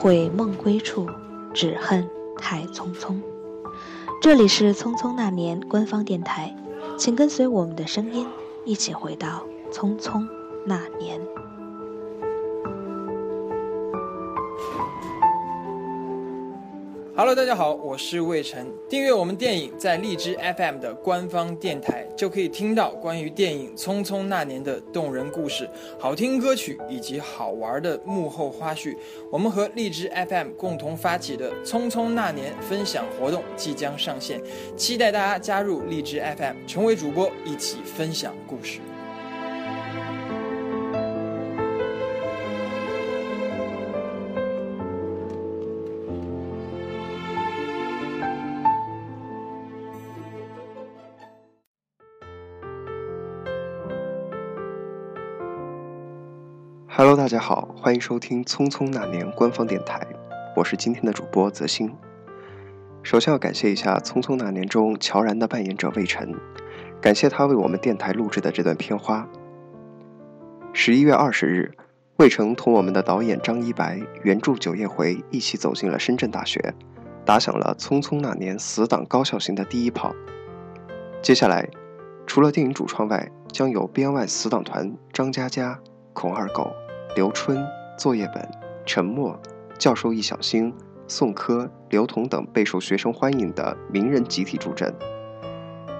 悔梦归处，只恨太匆匆。这里是《匆匆那年》官方电台，请跟随我们的声音，一起回到匆匆那年。Hello，大家好，我是魏晨。订阅我们电影在荔枝 FM 的官方电台，就可以听到关于电影《匆匆那年》的动人故事、好听歌曲以及好玩的幕后花絮。我们和荔枝 FM 共同发起的《匆匆那年》分享活动即将上线，期待大家加入荔枝 FM，成为主播，一起分享故事。Hello，大家好，欢迎收听《匆匆那年》官方电台，我是今天的主播泽星。首先要感谢一下《匆匆那年》中乔然的扮演者魏晨，感谢他为我们电台录制的这段片花。十一月二十日，魏晨同我们的导演张一白、原著九叶回一起走进了深圳大学，打响了《匆匆那年》死党高校型的第一炮。接下来，除了电影主创外，将有编外死党团张嘉佳、孔二狗。刘春、作业本、沉默、教授易小星、宋柯、刘同等备受学生欢迎的名人集体助阵，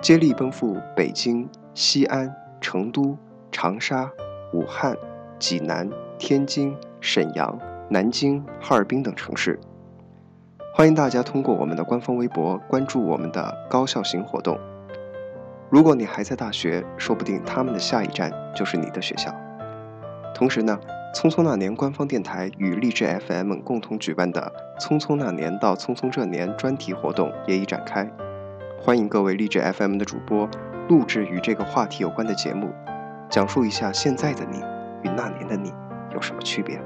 接力奔赴北京、西安、成都、长沙、武汉、济南、天津、沈阳、南京、哈尔滨等城市。欢迎大家通过我们的官方微博关注我们的高校型活动。如果你还在大学，说不定他们的下一站就是你的学校。同时呢。匆匆那年官方电台与励志 FM 共同举办的《匆匆那年到匆匆这年》专题活动也已展开，欢迎各位励志 FM 的主播录制与这个话题有关的节目，讲述一下现在的你与那年的你有什么区别。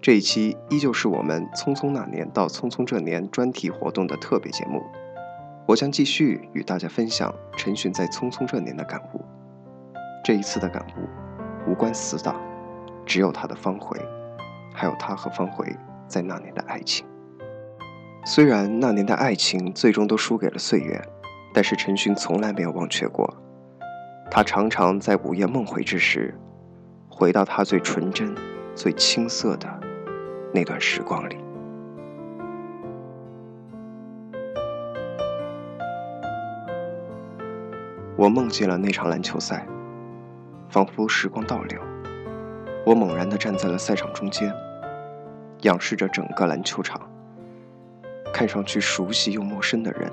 这一期依旧是我们《匆匆那年到匆匆这年》专题活动的特别节目，我将继续与大家分享陈寻在《匆匆这年》的感悟。这一次的感悟无关死党。只有他的方回，还有他和方回在那年的爱情。虽然那年的爱情最终都输给了岁月，但是陈勋从来没有忘却过。他常常在午夜梦回之时，回到他最纯真、最青涩的那段时光里。我梦见了那场篮球赛，仿佛时光倒流。我猛然地站在了赛场中间，仰视着整个篮球场。看上去熟悉又陌生的人，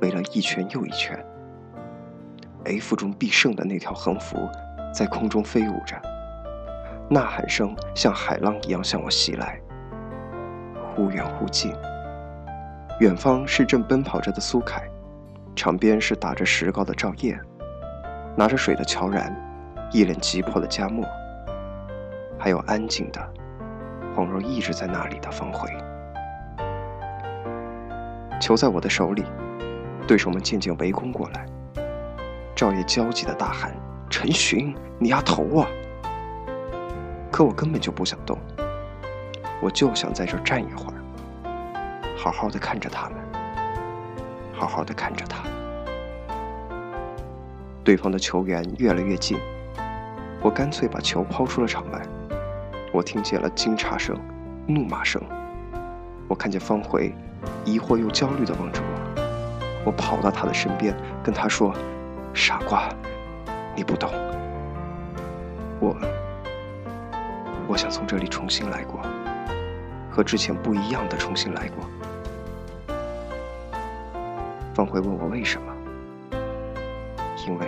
围了一圈又一圈。F 中必胜的那条横幅在空中飞舞着，呐喊声像海浪一样向我袭来，忽远忽近。远方是正奔跑着的苏凯，场边是打着石膏的赵烨，拿着水的乔然，一脸急迫的佳默。还有安静的，恍若一直在那里的方回。球在我的手里，对手们渐渐围攻过来。赵烨焦急的大喊：“陈寻，你丫头啊！”可我根本就不想动，我就想在这站一会儿，好好的看着他们，好好的看着他。对方的球员越来越近，我干脆把球抛出了场外。我听见了惊诧声、怒骂声。我看见方回疑惑又焦虑地望着我。我跑到他的身边，跟他说：“傻瓜，你不懂。我，我想从这里重新来过，和之前不一样的重新来过。”方回问我为什么？因为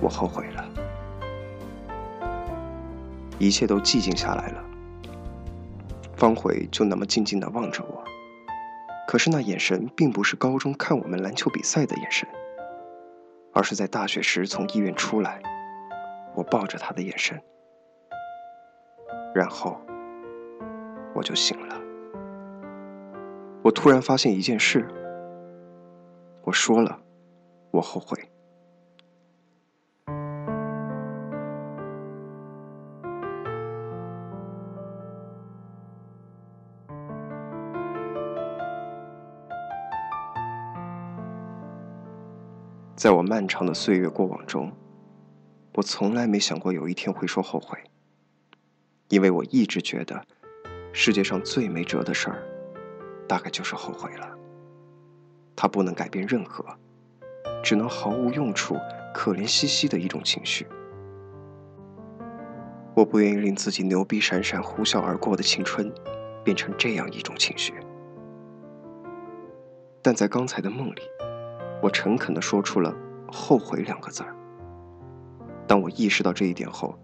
我后悔了。一切都寂静下来了。方回就那么静静的望着我，可是那眼神并不是高中看我们篮球比赛的眼神，而是在大学时从医院出来，我抱着他的眼神。然后我就醒了。我突然发现一件事，我说了，我后悔。在我漫长的岁月过往中，我从来没想过有一天会说后悔，因为我一直觉得，世界上最没辙的事儿，大概就是后悔了。它不能改变任何，只能毫无用处、可怜兮兮的一种情绪。我不愿意令自己牛逼闪闪、呼啸而过的青春，变成这样一种情绪。但在刚才的梦里，我诚恳地说出了“后悔”两个字儿。当我意识到这一点后，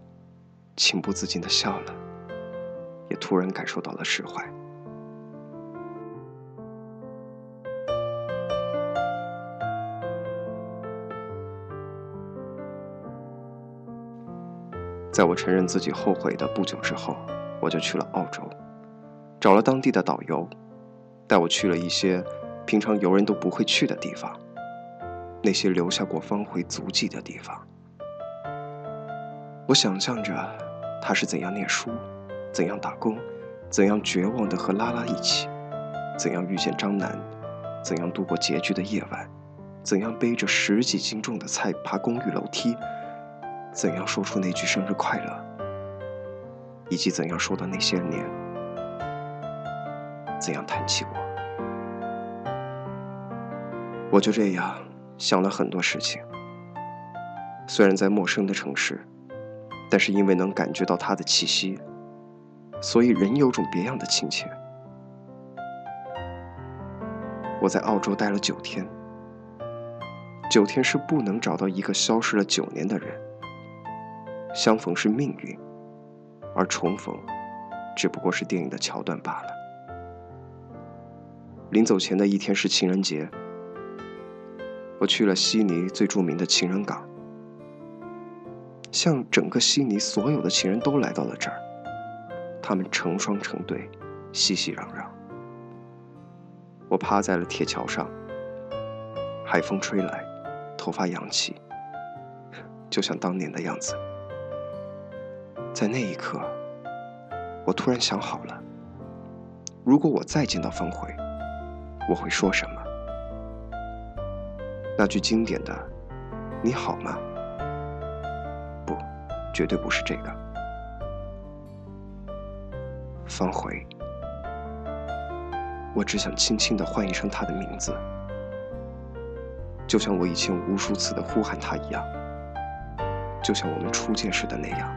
情不自禁地笑了，也突然感受到了释怀。在我承认自己后悔的不久之后，我就去了澳洲，找了当地的导游，带我去了一些平常游人都不会去的地方，那些留下过方回足迹的地方。我想象着他是怎样念书，怎样打工，怎样绝望的和拉拉一起，怎样遇见张楠，怎样度过拮据的夜晚，怎样背着十几斤重的菜爬公寓楼梯。怎样说出那句生日快乐，以及怎样说的那些年，怎样谈起我，我就这样想了很多事情。虽然在陌生的城市，但是因为能感觉到他的气息，所以人有种别样的亲切。我在澳洲待了九天，九天是不能找到一个消失了九年的人。相逢是命运，而重逢只不过是电影的桥段罢了。临走前的一天是情人节，我去了悉尼最著名的情人港，像整个悉尼所有的情人都来到了这儿，他们成双成对，熙熙攘攘。我趴在了铁桥上，海风吹来，头发扬起，就像当年的样子。在那一刻，我突然想好了：如果我再见到方茴，我会说什么？那句经典的“你好吗？”不，绝对不是这个。方茴，我只想轻轻的唤一声他的名字，就像我以前无数次的呼喊他一样，就像我们初见时的那样。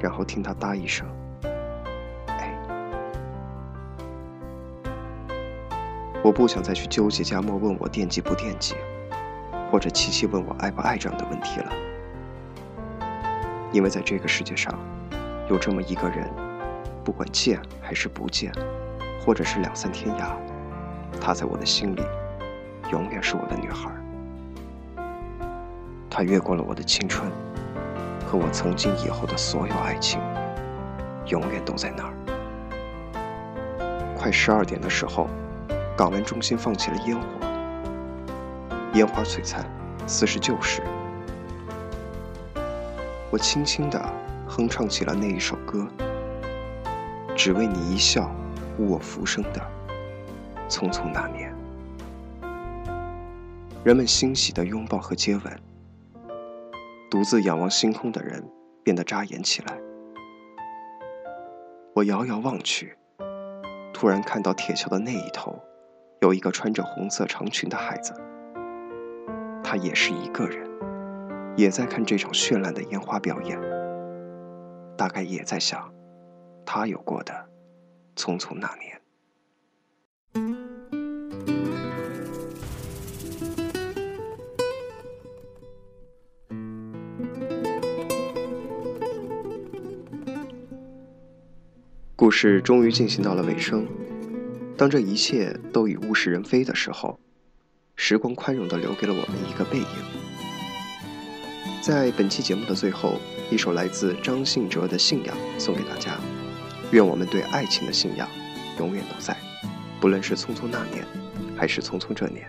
然后听他答一声“我不想再去纠结佳墨问我惦记不惦记，或者琪琪问我爱不爱这样的问题了，因为在这个世界上，有这么一个人，不管见还是不见，或者是两三天涯，她在我的心里，永远是我的女孩。她越过了我的青春。和我曾经以后的所有爱情，永远都在那儿。快十二点的时候，港湾中心放起了烟火，烟花璀璨，似是旧时。我轻轻地哼唱起了那一首歌，只为你一笑，误我浮生的匆匆那年。人们欣喜的拥抱和接吻。独自仰望星空的人变得扎眼起来。我遥遥望去，突然看到铁桥的那一头，有一个穿着红色长裙的孩子。他也是一个人，也在看这场绚烂的烟花表演。大概也在想，他有过的匆匆那年。故事终于进行到了尾声。当这一切都已物是人非的时候，时光宽容地留给了我们一个背影。在本期节目的最后，一首来自张信哲的《信仰》送给大家。愿我们对爱情的信仰永远都在，不论是匆匆那年，还是匆匆这年。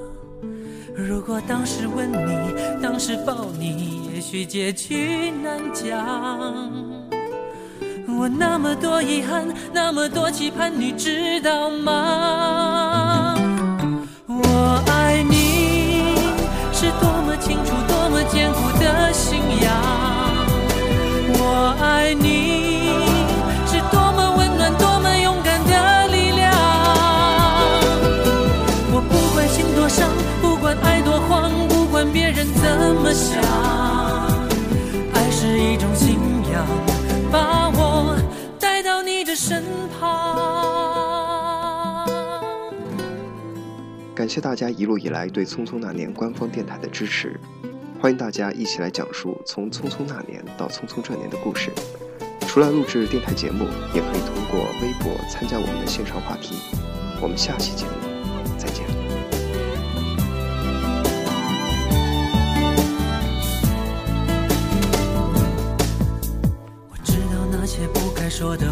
如果当时吻你，当时抱你，也许结局难讲。我那么多遗憾，那么多期盼，你知道吗？我爱你是多么清楚，多么坚固的信仰。我爱你感谢大家一路以来对《匆匆那年》官方电台的支持，欢迎大家一起来讲述从《匆匆那年》到《匆匆这年》的故事。除了录制电台节目，也可以通过微博参加我们的线上话题。我们下期节目再见。我知道那些不该说的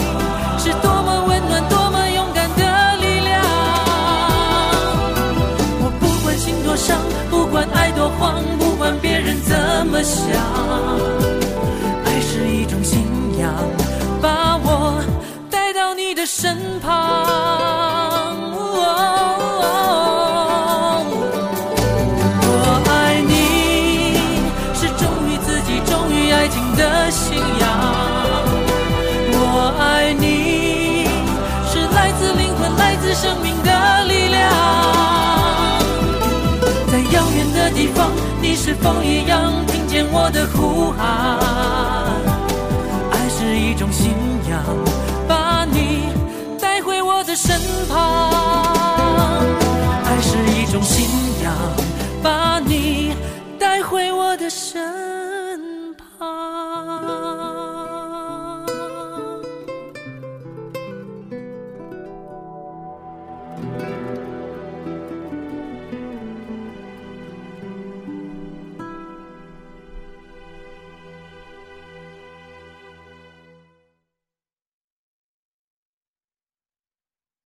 旁。我爱你是忠于自己、忠于爱情的信仰。我爱你是来自灵魂、来自生命的力量。在遥远的地方，你是否一样听见我的呼喊？爱是一种信仰，我的身旁。爱是一种信仰，把你带回我的身